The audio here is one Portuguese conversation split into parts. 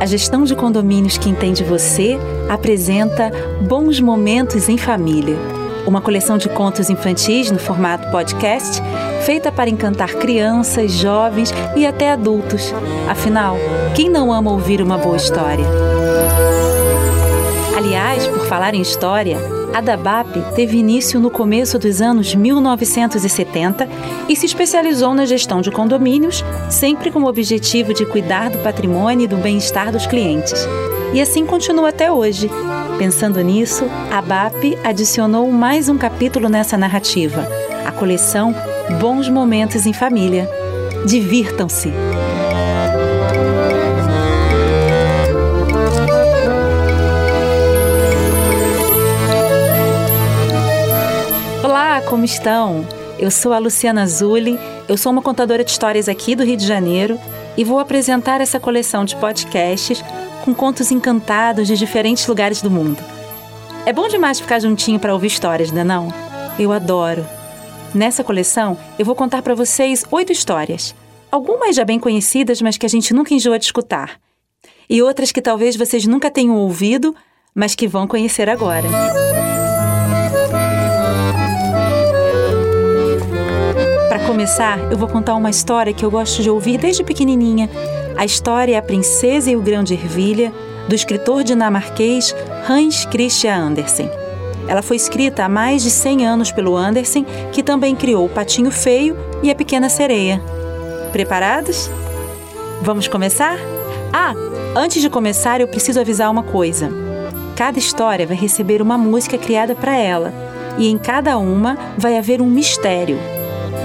A gestão de condomínios que entende você apresenta Bons Momentos em Família, uma coleção de contos infantis no formato podcast, feita para encantar crianças, jovens e até adultos. Afinal, quem não ama ouvir uma boa história? Aliás, por falar em história, a DABAP teve início no começo dos anos 1970 e se especializou na gestão de condomínios, sempre com o objetivo de cuidar do patrimônio e do bem-estar dos clientes. E assim continua até hoje. Pensando nisso, a BAP adicionou mais um capítulo nessa narrativa, a coleção Bons Momentos em Família. Divirtam-se! Estão? Eu sou a Luciana Zulli, eu sou uma contadora de histórias aqui do Rio de Janeiro e vou apresentar essa coleção de podcasts com contos encantados de diferentes lugares do mundo. É bom demais ficar juntinho para ouvir histórias, não é não? Eu adoro. Nessa coleção, eu vou contar para vocês oito histórias. Algumas já bem conhecidas, mas que a gente nunca enjoa de escutar. E outras que talvez vocês nunca tenham ouvido, mas que vão conhecer agora. Começar, eu vou contar uma história que eu gosto de ouvir desde pequenininha. A história é A Princesa e o Grão de Ervilha, do escritor dinamarquês Hans Christian Andersen. Ela foi escrita há mais de 100 anos pelo Andersen, que também criou O Patinho Feio e A Pequena Sereia. Preparados? Vamos começar? Ah, antes de começar, eu preciso avisar uma coisa. Cada história vai receber uma música criada para ela, e em cada uma vai haver um mistério.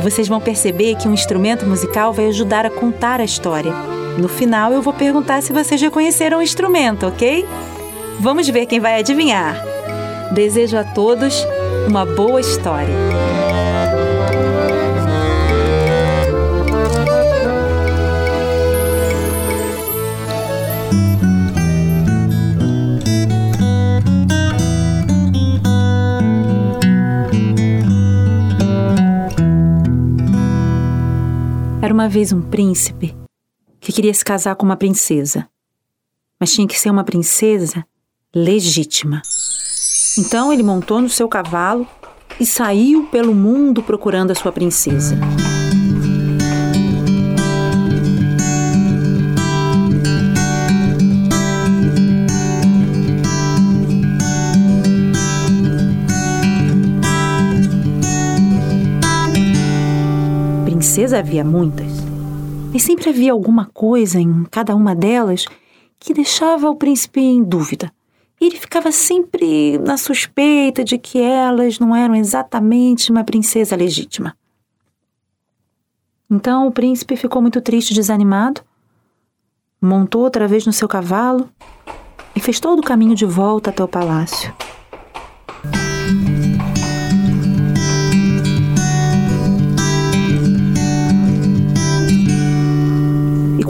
Vocês vão perceber que um instrumento musical vai ajudar a contar a história. No final, eu vou perguntar se vocês já conheceram o instrumento, ok? Vamos ver quem vai adivinhar. Desejo a todos uma boa história. Era uma vez um príncipe que queria se casar com uma princesa, mas tinha que ser uma princesa legítima. Então ele montou no seu cavalo e saiu pelo mundo procurando a sua princesa. Princesa havia muitas, e sempre havia alguma coisa em cada uma delas que deixava o príncipe em dúvida. Ele ficava sempre na suspeita de que elas não eram exatamente uma princesa legítima. Então o príncipe ficou muito triste e desanimado, montou outra vez no seu cavalo e fez todo o caminho de volta até o palácio.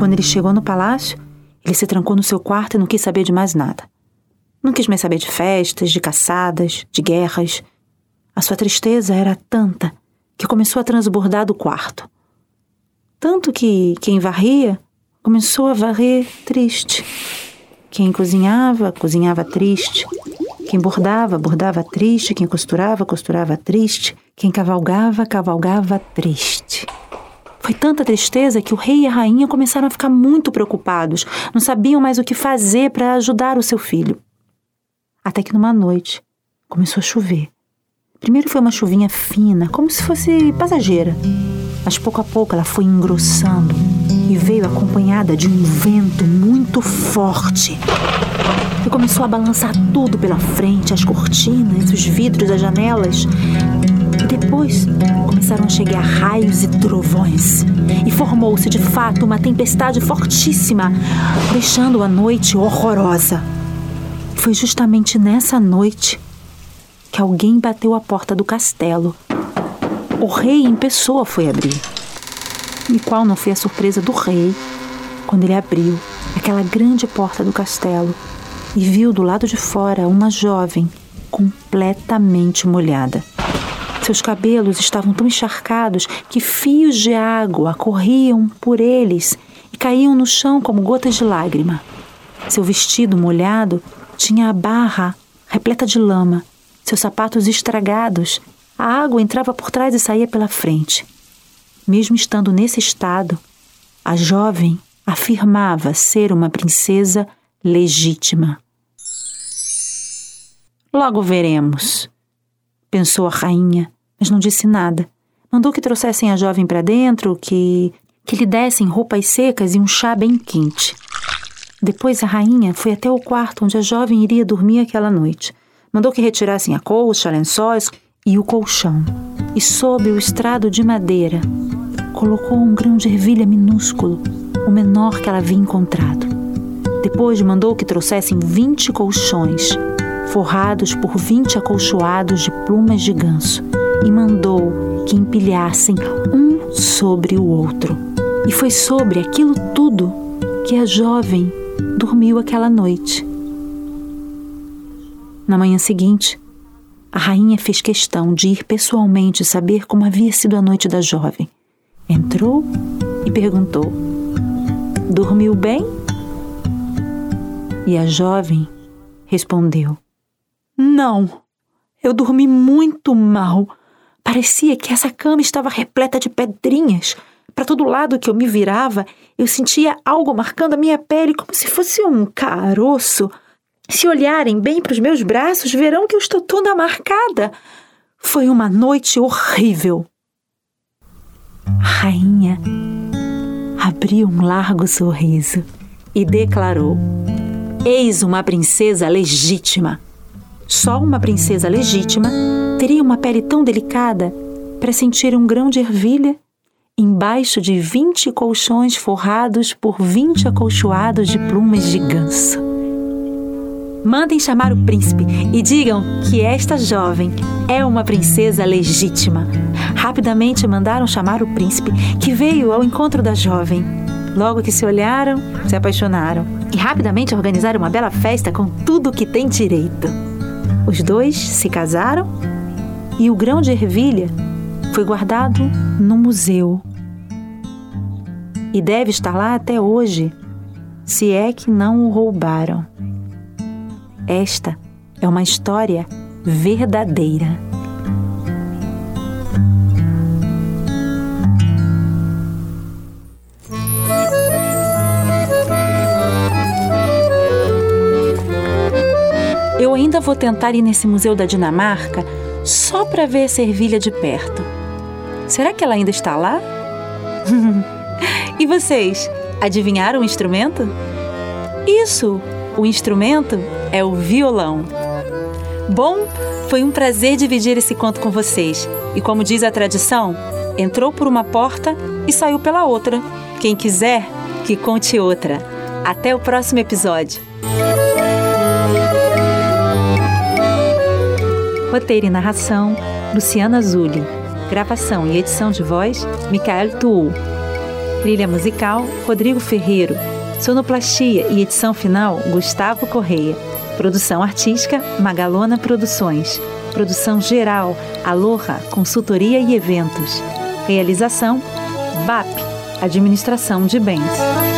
Quando ele chegou no palácio, ele se trancou no seu quarto e não quis saber de mais nada. Não quis mais saber de festas, de caçadas, de guerras. A sua tristeza era tanta que começou a transbordar do quarto. Tanto que quem varria começou a varrer triste. Quem cozinhava, cozinhava triste. Quem bordava, bordava triste. Quem costurava, costurava triste. Quem cavalgava, cavalgava triste. Foi tanta tristeza que o rei e a rainha começaram a ficar muito preocupados, não sabiam mais o que fazer para ajudar o seu filho. Até que numa noite começou a chover. Primeiro foi uma chuvinha fina, como se fosse passageira, mas pouco a pouco ela foi engrossando e veio acompanhada de um vento muito forte. E começou a balançar tudo pela frente, as cortinas, os vidros das janelas. Depois começaram a chegar raios e trovões. E formou-se de fato uma tempestade fortíssima, deixando a noite horrorosa. Foi justamente nessa noite que alguém bateu a porta do castelo. O rei em pessoa foi abrir. E qual não foi a surpresa do rei quando ele abriu aquela grande porta do castelo e viu do lado de fora uma jovem completamente molhada. Seus cabelos estavam tão encharcados que fios de água corriam por eles e caíam no chão como gotas de lágrima. Seu vestido molhado tinha a barra repleta de lama, seus sapatos estragados. A água entrava por trás e saía pela frente. Mesmo estando nesse estado, a jovem afirmava ser uma princesa legítima. Logo veremos, pensou a rainha, mas não disse nada. Mandou que trouxessem a jovem para dentro, que que lhe dessem roupas secas e um chá bem quente. Depois a rainha foi até o quarto onde a jovem iria dormir aquela noite. Mandou que retirassem a colcha, lençóis e o colchão. E sobre o estrado de madeira colocou um grão de ervilha minúsculo, o menor que ela havia encontrado. Depois mandou que trouxessem vinte colchões, forrados por vinte acolchoados de plumas de ganso, e mandou que empilhassem um sobre o outro. E foi sobre aquilo tudo que a jovem dormiu aquela noite. Na manhã seguinte, a rainha fez questão de ir pessoalmente saber como havia sido a noite da jovem. Entrou e perguntou: Dormiu bem? E a jovem respondeu: Não, eu dormi muito mal. Parecia que essa cama estava repleta de pedrinhas. Para todo lado que eu me virava, eu sentia algo marcando a minha pele como se fosse um caroço. Se olharem bem para os meus braços, verão que eu estou toda marcada. Foi uma noite horrível. A rainha abriu um largo sorriso e declarou: Eis uma princesa legítima. Só uma princesa legítima teria uma pele tão delicada para sentir um grão de ervilha embaixo de vinte colchões forrados por vinte acolchoados de plumas de ganso. Mandem chamar o príncipe e digam que esta jovem é uma princesa legítima. Rapidamente mandaram chamar o príncipe, que veio ao encontro da jovem. Logo que se olharam, se apaixonaram e rapidamente organizaram uma bela festa com tudo o que tem direito. Os dois se casaram e o grão de ervilha foi guardado no museu. E deve estar lá até hoje, se é que não o roubaram. Esta é uma história verdadeira. Eu ainda vou tentar ir nesse museu da Dinamarca só para ver essa ervilha de perto. Será que ela ainda está lá? e vocês, adivinharam o instrumento? Isso! O instrumento é o violão. Bom, foi um prazer dividir esse conto com vocês. E como diz a tradição, entrou por uma porta e saiu pela outra. Quem quiser, que conte outra. Até o próximo episódio. Roteiro e narração: Luciana Zulli. Gravação e edição de voz: Micael Tuul. Trilha musical: Rodrigo Ferreiro. Sonoplastia e edição final: Gustavo Correia. Produção artística: Magalona Produções. Produção geral: Aloha Consultoria e Eventos. Realização: BAP Administração de Bens.